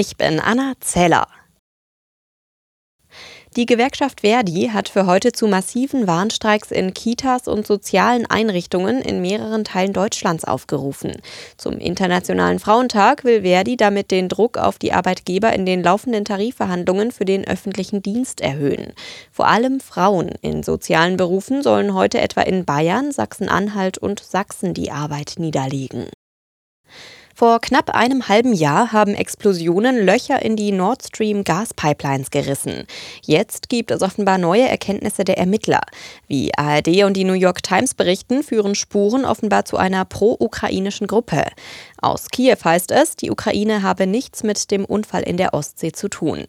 Ich bin Anna Zeller. Die Gewerkschaft Verdi hat für heute zu massiven Warnstreiks in Kitas und sozialen Einrichtungen in mehreren Teilen Deutschlands aufgerufen. Zum Internationalen Frauentag will Verdi damit den Druck auf die Arbeitgeber in den laufenden Tarifverhandlungen für den öffentlichen Dienst erhöhen. Vor allem Frauen in sozialen Berufen sollen heute etwa in Bayern, Sachsen-Anhalt und Sachsen die Arbeit niederlegen. Vor knapp einem halben Jahr haben Explosionen Löcher in die Nord Stream Gaspipelines gerissen. Jetzt gibt es offenbar neue Erkenntnisse der Ermittler. Wie ARD und die New York Times berichten, führen Spuren offenbar zu einer pro-ukrainischen Gruppe. Aus Kiew heißt es, die Ukraine habe nichts mit dem Unfall in der Ostsee zu tun.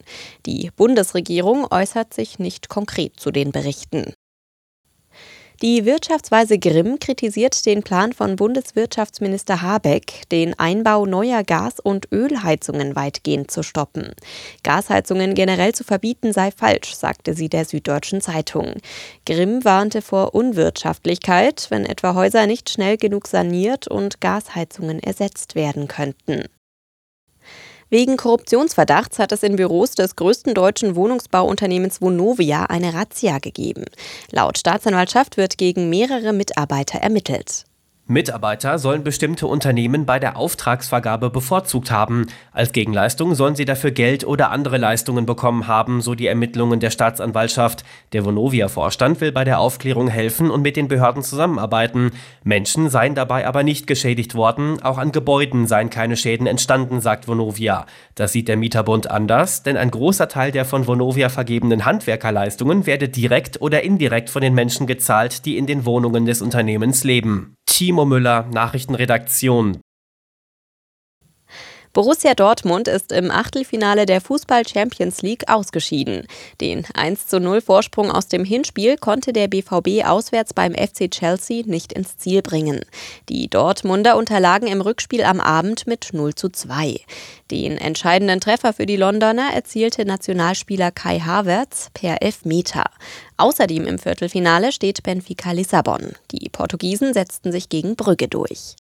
Die Bundesregierung äußert sich nicht konkret zu den Berichten. Die Wirtschaftsweise Grimm kritisiert den Plan von Bundeswirtschaftsminister Habeck, den Einbau neuer Gas- und Ölheizungen weitgehend zu stoppen. Gasheizungen generell zu verbieten sei falsch, sagte sie der Süddeutschen Zeitung. Grimm warnte vor Unwirtschaftlichkeit, wenn etwa Häuser nicht schnell genug saniert und Gasheizungen ersetzt werden könnten. Wegen Korruptionsverdachts hat es in Büros des größten deutschen Wohnungsbauunternehmens Vonovia eine Razzia gegeben. Laut Staatsanwaltschaft wird gegen mehrere Mitarbeiter ermittelt. Mitarbeiter sollen bestimmte Unternehmen bei der Auftragsvergabe bevorzugt haben. Als Gegenleistung sollen sie dafür Geld oder andere Leistungen bekommen haben, so die Ermittlungen der Staatsanwaltschaft. Der Vonovia-Vorstand will bei der Aufklärung helfen und mit den Behörden zusammenarbeiten. Menschen seien dabei aber nicht geschädigt worden. Auch an Gebäuden seien keine Schäden entstanden, sagt Vonovia. Das sieht der Mieterbund anders, denn ein großer Teil der von Vonovia vergebenen Handwerkerleistungen werde direkt oder indirekt von den Menschen gezahlt, die in den Wohnungen des Unternehmens leben. Timo Müller, Nachrichtenredaktion. Borussia Dortmund ist im Achtelfinale der Fußball Champions League ausgeschieden. Den 1 zu 0 Vorsprung aus dem Hinspiel konnte der BVB auswärts beim FC Chelsea nicht ins Ziel bringen. Die Dortmunder unterlagen im Rückspiel am Abend mit 0 zu 2. Den entscheidenden Treffer für die Londoner erzielte Nationalspieler Kai Havertz per Elfmeter. Außerdem im Viertelfinale steht Benfica Lissabon. Die Portugiesen setzten sich gegen Brügge durch.